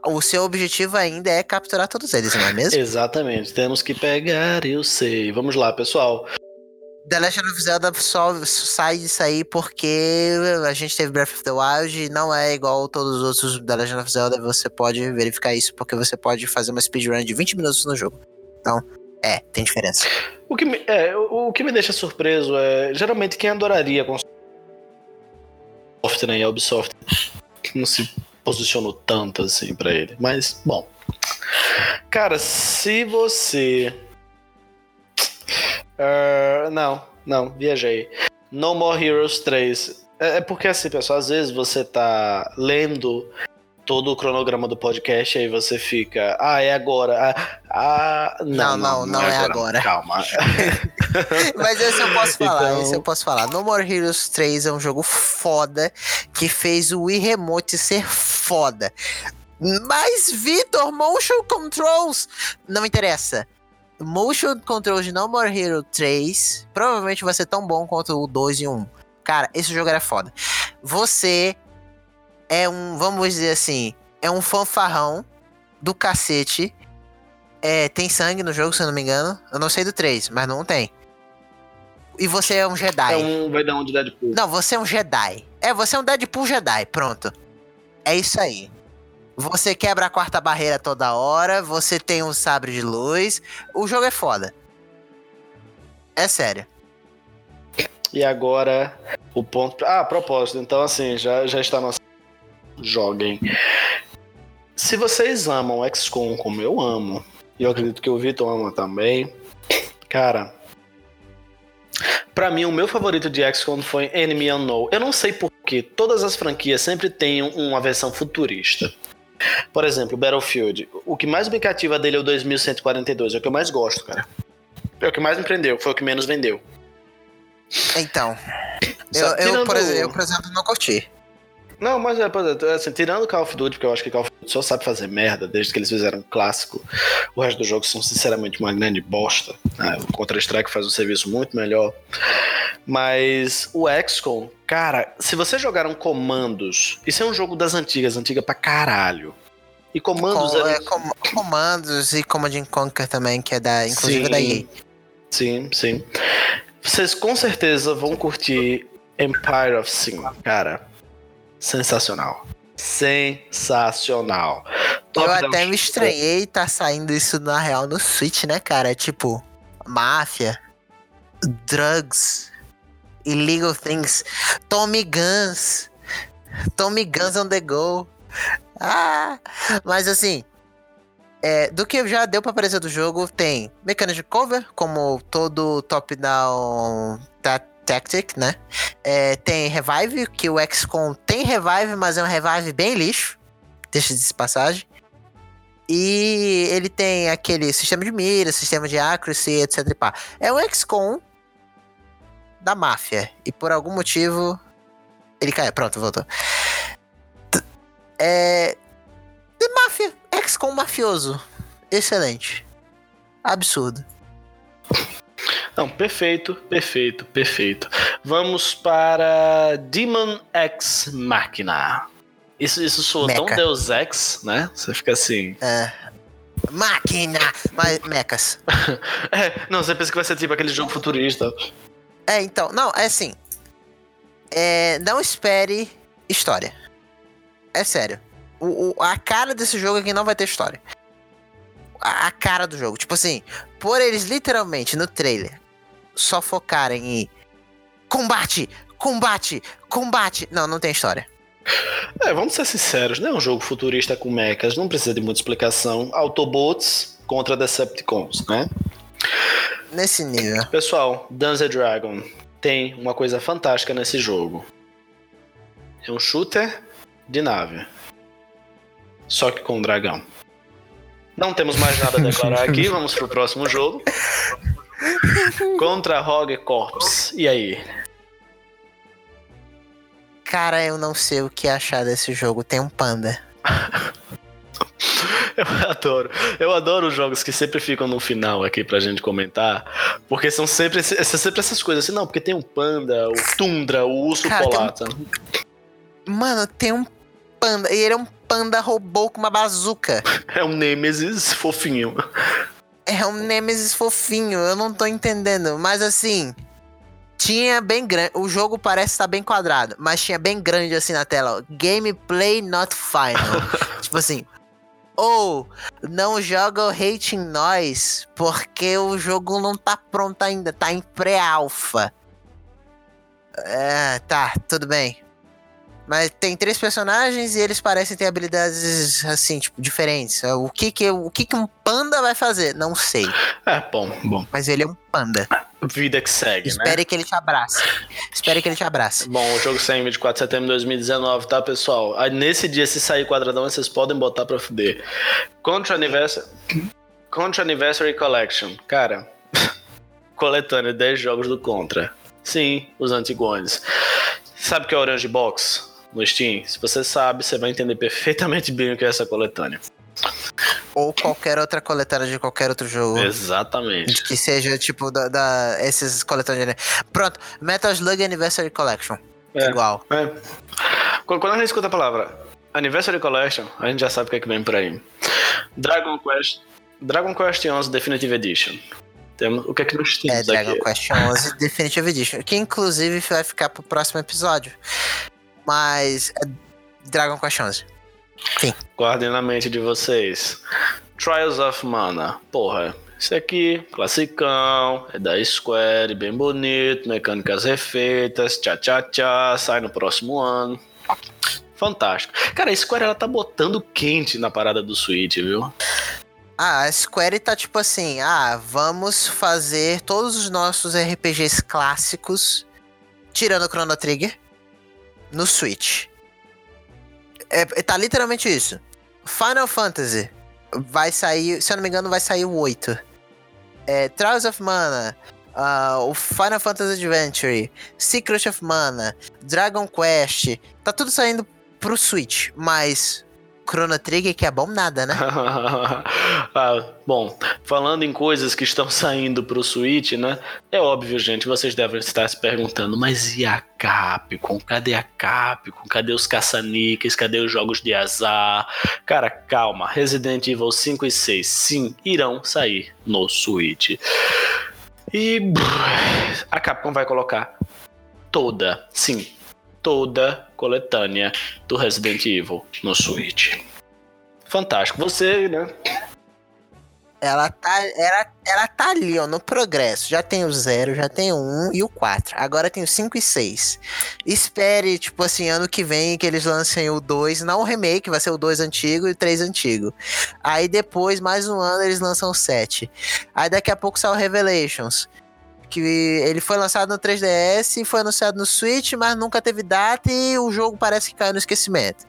o seu objetivo ainda é capturar todos eles, não é mesmo? Exatamente. Temos que pegar, eu sei. Vamos lá, pessoal. The Legend of Zelda só sai disso aí porque a gente teve Breath of the Wild e não é igual todos os outros The Legend of Zelda. Você pode verificar isso porque você pode fazer uma speedrun de 20 minutos no jogo. Então, é, tem diferença. O que me, é, o, o que me deixa surpreso é geralmente quem adoraria com Ubisoft, né, e a Ubisoft não se posicionou tanto assim para ele. Mas, bom. Cara, se você Uh, não, não, viajei. No More Heroes 3. É, é, porque assim, pessoal, às vezes você tá lendo todo o cronograma do podcast e aí você fica, ah, é agora. Ah, ah não, não, não, não, não é, é agora. agora. Calma. Mas esse eu posso falar, então... esse eu posso falar. No More Heroes 3 é um jogo foda que fez o Wii Remote ser foda. Mas, Vitor, motion controls não interessa. Motion Control de No More Hero 3 provavelmente vai ser tão bom quanto o 2 e 1. Cara, esse jogo era foda. Você é um, vamos dizer assim, é um fanfarrão do cacete. É, tem sangue no jogo, se eu não me engano. Eu não sei do 3, mas não tem. E você é um Jedi. É um, vai dar um de Deadpool. Não, você é um Jedi. É, você é um Deadpool Jedi, pronto. É isso aí. Você quebra a quarta barreira toda hora, você tem um sabre de luz. O jogo é foda. É sério. E agora, o ponto. Ah, propósito. Então, assim, já, já está nosso. Joguem. Se vocês amam XCOM como eu amo, e eu acredito que o Vitor ama também, cara. Pra mim, o meu favorito de XCOM foi Enemy Unknown. Eu não sei porquê, todas as franquias sempre têm uma versão futurista. Por exemplo, Battlefield. O que mais me cativa dele é o 2142. É o que eu mais gosto, cara. É o que mais me prendeu. Foi o que menos vendeu. Então. Eu, eu, por exemplo, eu, por exemplo, não curti. Não, mas é, assim, tirando Call of Duty, porque eu acho que Call of Duty só sabe fazer merda desde que eles fizeram um clássico. O resto dos jogos são sinceramente uma grande bosta. Né? O Counter-Strike faz um serviço muito melhor. Mas o XCOM, cara, se você jogar um comandos, isso é um jogo das antigas, antiga pra caralho. E comandos Com- é- é, com- comandos e Command and Conquer também, que é da, inclusive Sim. da EA. Sim, sim. Vocês com certeza vão curtir Empire of Sin, cara. Sensacional. Sensacional. Eu Top-down até me estranhei tá saindo isso na real no Switch, né, cara? É tipo, máfia, drugs, illegal things, Tommy Guns, Tommy Guns on the go. Ah, mas assim, é, do que já deu pra aparecer do jogo, tem mecânica de cover, como todo top-down tactic, né? É, tem revive, que o XCOM tem revive, mas é um revive bem lixo. Deixa de passagem. E ele tem aquele sistema de mira, sistema de accuracy, etc. É o XCOM da máfia. E por algum motivo. Ele caiu. Pronto, voltou. É. De máfia. XCOM mafioso. Excelente. Absurdo. Não, perfeito, perfeito, perfeito. Vamos para Demon X Machina. Isso, isso soa tão Mecha. Deus Ex, né? Você fica assim. É. Máquina! Mas, mechas. É, não, você pensa que vai ser tipo aquele jogo futurista. É, então, não, é assim. É, não espere história. É sério. O, o- a cara desse jogo é que não vai ter história. A, a cara do jogo. Tipo assim, por eles literalmente no trailer só focarem em combate, combate, combate. Não, não tem história. É, vamos ser sinceros, não é um jogo futurista com mechas, não precisa de muita explicação. Autobots contra Decepticons, né? Nesse nível. Pessoal, Dungeons Dragon tem uma coisa fantástica nesse jogo. É um shooter de nave. Só que com um dragão. Não temos mais nada a declarar aqui, vamos pro próximo jogo. Contra Rogue Corps. E aí? Cara, eu não sei o que achar desse jogo. Tem um panda. Eu adoro. Eu adoro os jogos que sempre ficam no final aqui pra gente comentar. Porque são sempre, são sempre essas coisas assim, não, porque tem um panda, o tundra, o urso Cara, tem um- polar. Mano, tem um panda. E ele é um panda robô com uma bazuca. É um Nemesis fofinho. É um Nemesis fofinho, eu não tô entendendo. Mas assim, tinha bem grande. O jogo parece estar bem quadrado, mas tinha bem grande assim na tela. ó, Gameplay not final. tipo assim. Ou não joga o Hate em nós, porque o jogo não tá pronto ainda, tá em pré-alpha. É, tá, tudo bem. Mas tem três personagens e eles parecem ter habilidades assim, tipo, diferentes. O que que, o que que um panda vai fazer? Não sei. É, bom, bom. Mas ele é um panda. Vida que segue, né? Espere que ele te abrace. Espere que ele te abrace. Bom, o jogo sai em 24 de setembro de 2019, tá, pessoal? Aí, nesse dia, se sair quadradão, vocês podem botar pra fuder. Contra Anniversary, Contra Anniversary Collection. Cara, coletânea 10 jogos do Contra. Sim, os antigões. Sabe o que é Orange Box no Steam? Se você sabe, você vai entender perfeitamente bem o que é essa coletânea. Ou qualquer outra coletânea de qualquer outro jogo. Exatamente. Que seja, tipo, da, da- esses coletâneas. Pronto, Metal Slug Anniversary Collection. É. Igual. É. Quando a gente escuta a palavra Anniversary Collection, a gente já sabe o que é que vem por aí. Dragon Quest, Dragon Quest 11 Definitive Edition. Temos, o que é que nós É temos Dragon aqui? Quest 11 Definitive Edition. Que inclusive vai ficar pro próximo episódio. Mas. É Dragon Quest 11. Guardem na mente de vocês. Trials of Mana. Porra, isso aqui, classicão, é da Square, bem bonito, mecânicas refeitas, tchá tchá tchá, sai no próximo ano. Fantástico. Cara, a Square ela tá botando quente na parada do Switch, viu? Ah, a Square tá tipo assim, ah, vamos fazer todos os nossos RPGs clássicos, tirando o Chrono Trigger, no Switch. É, tá literalmente isso. Final Fantasy vai sair, se eu não me engano, vai sair o 8. É, Trials of Mana, ah, o Final Fantasy Adventure, Secret of Mana, Dragon Quest, tá tudo saindo pro Switch, mas Chrono Trigger, que é bom nada, né? ah, bom, falando em coisas que estão saindo pro Switch, né? É óbvio, gente, vocês devem estar se perguntando, mas e a Capcom? Cadê a Capcom? Cadê os caça-níqueis? Cadê os jogos de azar? Cara, calma. Resident Evil 5 e 6, sim, irão sair no Switch. E a Capcom vai colocar toda, sim, toda coletânea do Resident Evil no Switch. Fantástico. Você, né? Ela tá, ela, ela tá ali, ó, no progresso. Já tem o 0, já tem o 1 e o 4. Agora tem o 5 e 6. Espere, tipo assim, ano que vem que eles lancem o 2, não o remake, vai ser o 2 antigo e o 3 antigo. Aí depois, mais um ano, eles lançam o 7. Aí daqui a pouco sai o Revelations que ele foi lançado no 3DS, foi anunciado no Switch, mas nunca teve data e o jogo parece que caiu no esquecimento.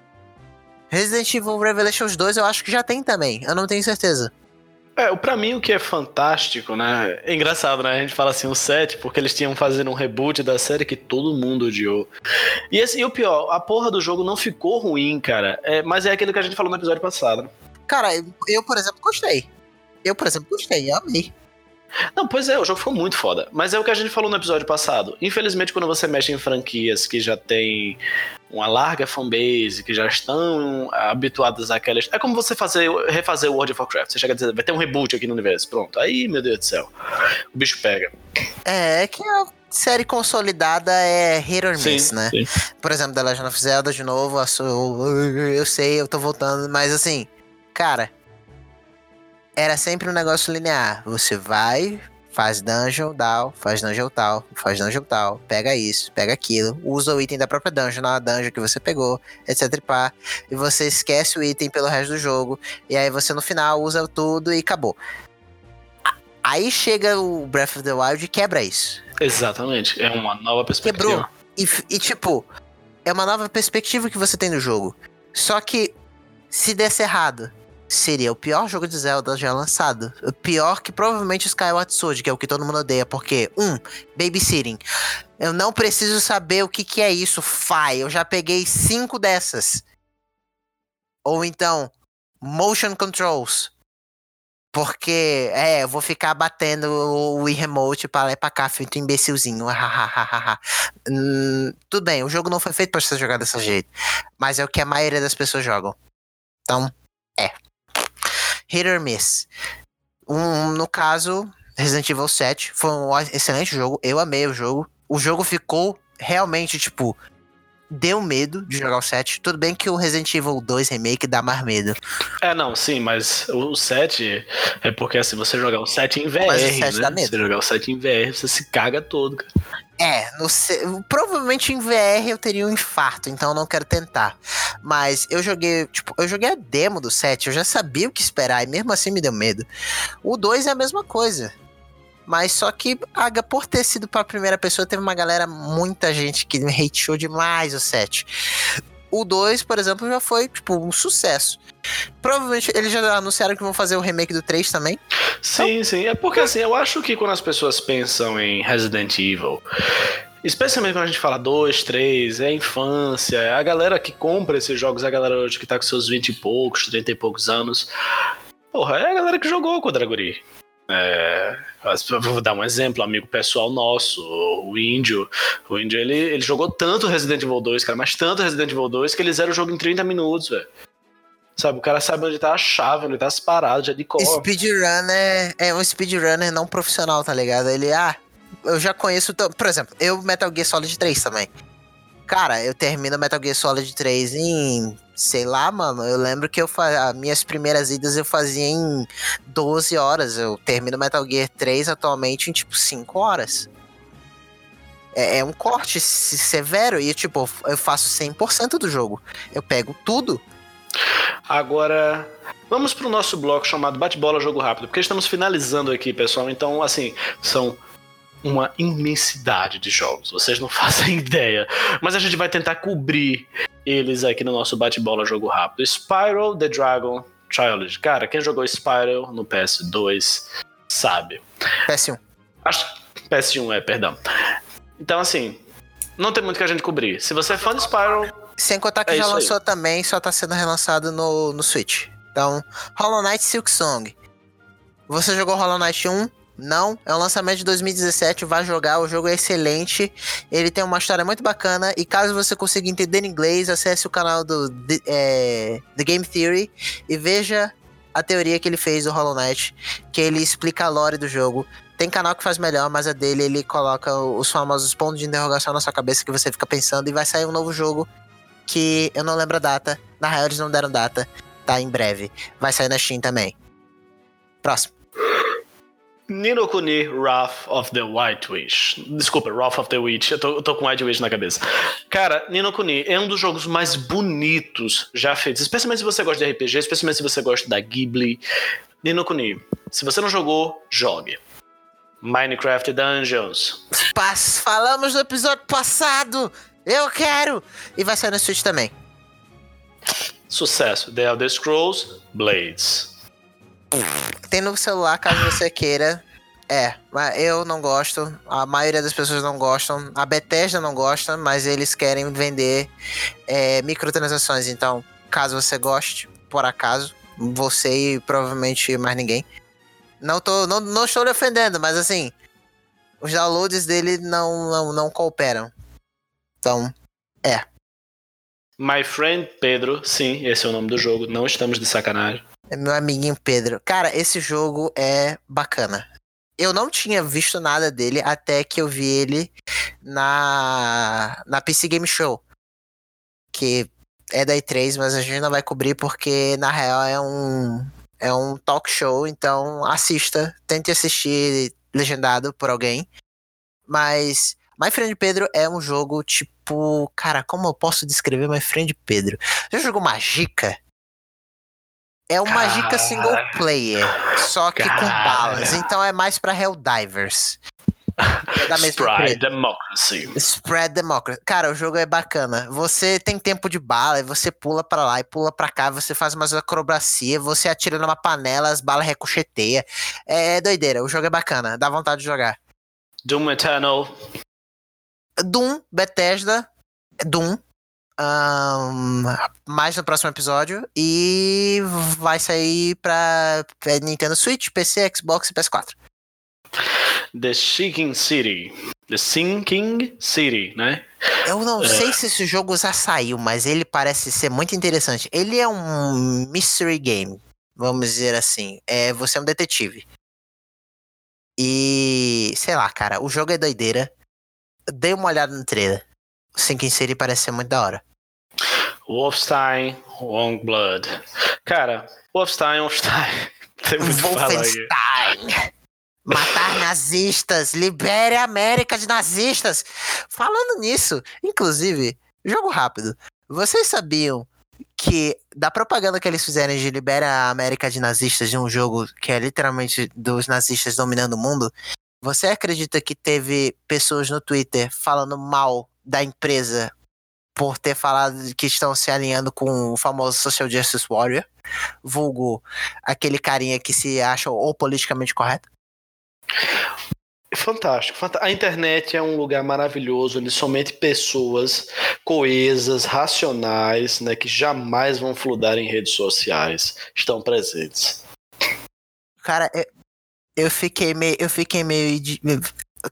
Resident Evil Revelations 2 eu acho que já tem também, eu não tenho certeza. É, pra mim o que é fantástico, né? É engraçado, né? A gente fala assim, o 7, porque eles tinham fazendo um reboot da série que todo mundo odiou. E assim, o pior, a porra do jogo não ficou ruim, cara. É, mas é aquilo que a gente falou no episódio passado. Cara, eu, por exemplo, gostei. Eu, por exemplo, gostei, amei. Não, pois é, o jogo ficou muito foda. Mas é o que a gente falou no episódio passado. Infelizmente, quando você mexe em franquias que já tem uma larga fanbase, que já estão habituadas àquelas. É como você fazer, refazer o World of Warcraft. Você chega a dizer, vai ter um reboot aqui no universo. Pronto. Aí, meu Deus do céu. O bicho pega. É, é que a série consolidada é hit or miss, sim, né? Sim. Por exemplo, The Legend of Zelda de novo. Eu sei, eu tô voltando, mas assim, cara era sempre um negócio linear. Você vai, faz dungeon tal, faz dungeon tal, faz dungeon tal, pega isso, pega aquilo, usa o item da própria dungeon na dungeon que você pegou, etc e pá, e você esquece o item pelo resto do jogo, e aí você no final usa tudo e acabou. Aí chega o Breath of the Wild e quebra isso. Exatamente, é uma nova perspectiva. Quebrou. E, e tipo, é uma nova perspectiva que você tem no jogo. Só que se desse errado, seria o pior jogo de Zelda já lançado. O pior que provavelmente Skyward Sword, que é o que todo mundo odeia, porque, um, babysitting. Eu não preciso saber o que, que é isso, Fai. Eu já peguei cinco dessas. Ou então, motion controls. Porque, é, eu vou ficar batendo o Wii Remote pra lá e pra cá, feito imbecilzinho. hum, tudo bem, o jogo não foi feito pra ser jogado desse jeito. Mas é o que a maioria das pessoas jogam. Então, é hit or miss. Um, no caso, Resident Evil 7 foi um excelente jogo. Eu amei o jogo. O jogo ficou realmente, tipo, deu medo de jogar o 7. Tudo bem que o Resident Evil 2 Remake dá mais medo. É, não, sim, mas o 7 é porque assim, você jogar o 7 em VR, mas o 7 né? Dá medo. Você jogar o 7 em VR, você se caga todo, cara. É, provavelmente em VR eu teria um infarto, então eu não quero tentar. Mas eu joguei, tipo, eu joguei a demo do 7, eu já sabia o que esperar e mesmo assim me deu medo. O 2 é a mesma coisa. Mas só que, por ter sido pra primeira pessoa, teve uma galera, muita gente que me hateou demais o 7. O 2, por exemplo, já foi, tipo, um sucesso. Provavelmente eles já anunciaram que vão fazer o remake do 3 também. Sim, então... sim. É porque assim, eu acho que quando as pessoas pensam em Resident Evil, Especialmente quando a gente fala 2, 3, é infância, é a galera que compra esses jogos, é a galera hoje que tá com seus 20 e poucos, 30 e poucos anos. Porra, é a galera que jogou com o Draguri. É, vou dar um exemplo, amigo pessoal nosso, o Índio. O Índio ele, ele jogou tanto Resident Evil 2, cara, mas tanto Resident Evil 2 que ele zera o jogo em 30 minutos, velho. Sabe, o cara sabe onde tá a chave, onde tá as paradas, já de cor. Speedrunner é um speedrunner não profissional, tá ligado? Ele, ah, eu já conheço. Por exemplo, eu Metal Gear Solid 3 também. Cara, eu termino Metal Gear Solid 3 em. Sei lá, mano. Eu lembro que eu as minhas primeiras idas eu fazia em 12 horas. Eu termino Metal Gear 3 atualmente em tipo 5 horas. É, é um corte severo e, tipo, eu faço 100% do jogo. Eu pego tudo. Agora, vamos pro nosso bloco chamado Bate-Bola Jogo Rápido, porque estamos finalizando aqui, pessoal. Então, assim, são uma imensidade de jogos. Vocês não fazem ideia. Mas a gente vai tentar cobrir eles aqui no nosso bate-bola jogo rápido. Spyro the Dragon Trilogy. Cara, quem jogou Spyro no PS2 sabe. PS1. Acho PS1 é, perdão. Então assim, não tem muito que a gente cobrir. Se você é fã de Spyro, Sem contar que É já isso aí. lançou também, só tá sendo relançado no, no Switch. Então, Hollow Knight Silk Song. Você jogou Hollow Knight 1? Não, é um lançamento de 2017, vai jogar, o jogo é excelente, ele tem uma história muito bacana, e caso você consiga entender inglês, acesse o canal do The, é, The Game Theory e veja a teoria que ele fez do Hollow Knight, que ele explica a lore do jogo. Tem canal que faz melhor, mas a dele ele coloca os famosos pontos de interrogação na sua cabeça que você fica pensando, e vai sair um novo jogo que eu não lembro a data, na real eles não deram data, tá em breve. Vai sair na Steam também. Próximo. Nino Kuni Wrath of the White Witch. Desculpa, Wrath of the Witch. Eu tô, eu tô com White Witch na cabeça. Cara, Nino Kuni é um dos jogos mais bonitos já feitos. Especialmente se você gosta de RPG, especialmente se você gosta da Ghibli. Nino Kuni. Se você não jogou, jogue. Minecraft Dungeons. Pas- falamos no episódio passado! Eu quero! E vai sair no Switch também. Sucesso. The Elder Scrolls Blades. Tem no celular caso você queira. É, mas eu não gosto. A maioria das pessoas não gostam. A Bethesda não gosta, mas eles querem vender é, microtransações. Então, caso você goste, por acaso, você e provavelmente mais ninguém. Não, tô, não, não estou lhe ofendendo, mas assim, os downloads dele não, não, não cooperam. Então, My Friend Pedro. Sim, esse é o nome do jogo. Não estamos de sacanagem. É meu amiguinho Pedro. Cara, esse jogo é bacana. Eu não tinha visto nada dele até que eu vi ele na, na PC Game Show. Que é da E3, mas a gente não vai cobrir porque na real é um, é um talk show. Então assista, tente assistir legendado por alguém. Mas My Friend Pedro é um jogo tipo. Cara, como eu posso descrever My Friend Pedro? Já jogou Magica? É uma. Magica single player, só que com balas. Então é mais pra Helldivers. É da mesma Sprite empresa. Democracy. Spread Democracy. Cara, o jogo é bacana. Você tem tempo de bala, e você pula pra lá e pula pra cá, você faz umas acrobacia, você atira numa panela, as balas recocheteiam. É doideira, o jogo é bacana, dá vontade de jogar. Doom Eternal. Doom, Bethesda, Doom. Ahn, mais no próximo episódio. E vai sair pra Nintendo Switch, PC, Xbox e PS4. The Sinking City. The Sinking City, né? Eu não sei se esse jogo já saiu, mas ele parece ser muito interessante. Ele é um mystery game, vamos dizer assim. É, você é um detetive. E sei lá, cara, o jogo é doideira. Dei uma olhada no trailer. Sinking City parece ser muito da hora. Wolfenstein, Blood. Cara, Wolfenstein, Wolfenstein. Tem muito. Wolfenstein! Matar nazistas! Libere a América de nazistas! Falando nisso, inclusive, jogo rápido. Vocês sabiam que da propaganda que eles fizeram de Libera a América de nazistas de um jogo que é literalmente dos nazistas dominando o mundo, você acredita que teve pessoas no Twitter falando mal da empresa por ter falado que estão se alinhando com o famoso Social Justice Warrior? Vulgo aquele carinha que se acha ou politicamente correto? Fantástico, A internet é um lugar maravilhoso onde somente pessoas coesas, racionais, né, que jamais vão fludar em redes sociais, estão presentes. Cara, eu, eu fiquei meio. Eu fiquei meio.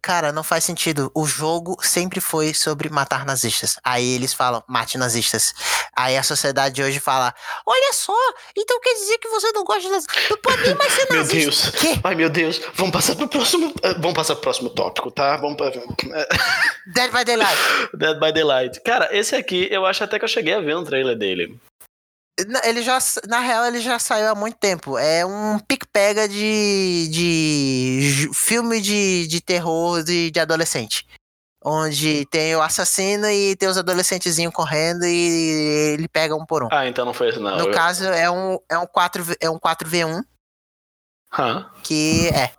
Cara, não faz sentido. O jogo sempre foi sobre matar nazistas. Aí eles falam, mate nazistas. Aí a sociedade hoje fala: Olha só, então quer dizer que você não gosta de nazistas. Não pode nem mais ser Meu nazista. Deus. Quê? Ai meu Deus, vamos passar pro próximo, eh, vamos passar pro próximo tópico, tá? Vamos para Dead by Daylight. Dead by Daylight. Cara, esse aqui eu acho até que eu cheguei a ver um trailer dele. Na- Ele já, na real, ele já saiu há muito tempo. É um pique-pega de, de filme de, de terror de, de adolescente. Onde tem o assassino e tem os adolescentezinhos correndo e ele pega um por um. Ah, então não foi esse não. no Eu- caso, é um, é, um 4, é um 4v1 Hã? que é.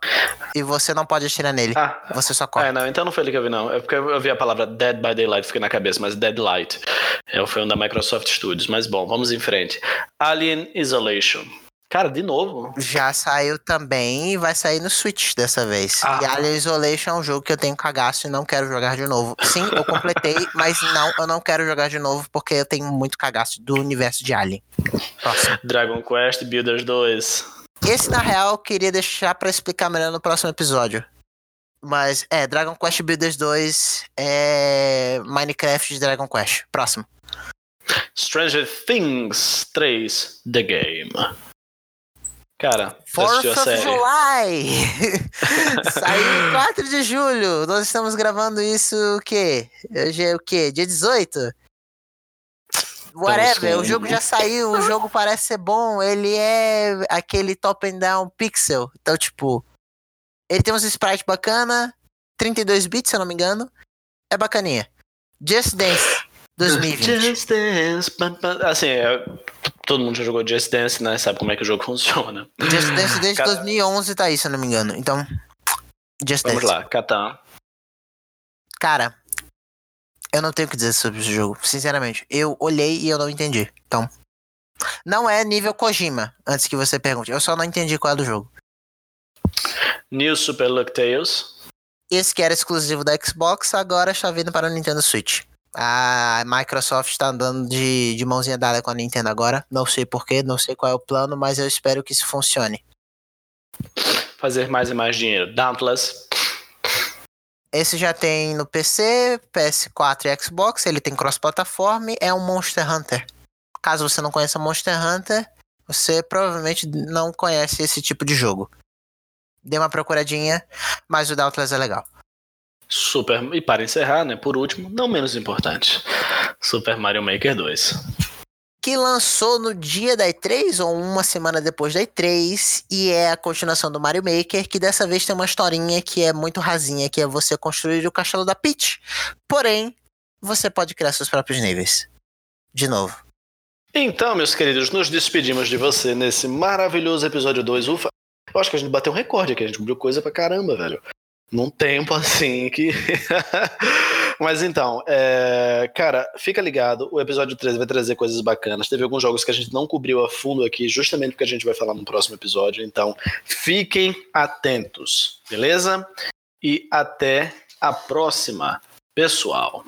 E você não pode atirar nele. Ah, Você só corre. É, não, então não foi ele que eu vi, não. É porque eu vi a palavra Dead by Daylight, fiquei na cabeça, mas Deadlight. É, foi um da Microsoft Studios. Mas bom, vamos em frente. Alien Isolation. Cara, de novo? Já saiu também e vai sair no Switch dessa vez. Ah. E Alien Isolation é um jogo que eu tenho cagaço e não quero jogar de novo. Sim, eu completei, mas não, eu não quero jogar de novo porque eu tenho muito cagaço do universo de Alien. Próximo. Dragon Quest Builders 2. Esse, na real, eu queria deixar para explicar melhor no próximo episódio. Mas, é, Dragon Quest Builders 2 é Minecraft de Dragon Quest. Próximo. Stranger Things 3 The Game. Cara, Fourth of série. July! Saiu 4 de julho. Nós estamos gravando isso o quê? Hoje é o quê? Dia 18? Whatever, o jogo já saiu, o jogo parece ser bom, ele é aquele top and down pixel. Então, tipo, ele tem uns sprites bacana, 32 bits, se eu não me engano. É bacaninha. Just Dance 2020. Just Dance, assim, é, todo mundo já jogou Just Dance, né? Sabe como é que o jogo funciona. Just Dance desde Cara... 2011 tá aí, se eu não me engano. Então, Just Vamos Dance. Vamos lá, Catan. Cara, eu não tenho o que dizer sobre esse jogo, sinceramente. Eu olhei e eu não entendi. Então, não é nível Kojima, antes que você pergunte. Eu só não entendi qual é do jogo. New Super Luck Tales. Esse que era exclusivo da Xbox, agora está vindo para o Nintendo Switch. A Microsoft está andando de, de mãozinha dada com a Nintendo agora. Não sei porquê, não sei qual é o plano, mas eu espero que isso funcione. Fazer mais e mais dinheiro. Dauntless. Esse já tem no PC, PS4 e Xbox. Ele tem cross-plataforma. É um Monster Hunter. Caso você não conheça Monster Hunter, você provavelmente não conhece esse tipo de jogo. Dê uma procuradinha, mas o Dauntless é legal. Super. E para encerrar, né? Por último, não menos importante, Super Mario Maker 2. Que lançou no dia da E3 ou uma semana depois da E3 e é a continuação do Mario Maker, que dessa vez tem uma historinha que é muito rasinha, que é você construir o castelo da Peach. Porém, você pode criar seus próprios níveis. De novo. Então, meus queridos, nos despedimos de você nesse maravilhoso episódio 2. Ufa, eu acho que a gente bateu um recorde aqui, a gente cobriu coisa pra caramba, velho num tempo assim que. Mas então, é... cara, fica ligado. O episódio 13 vai trazer coisas bacanas. Teve alguns jogos que a gente não cobriu a fundo aqui, justamente porque a gente vai falar no próximo episódio. Então, fiquem atentos, beleza? E até a próxima, pessoal.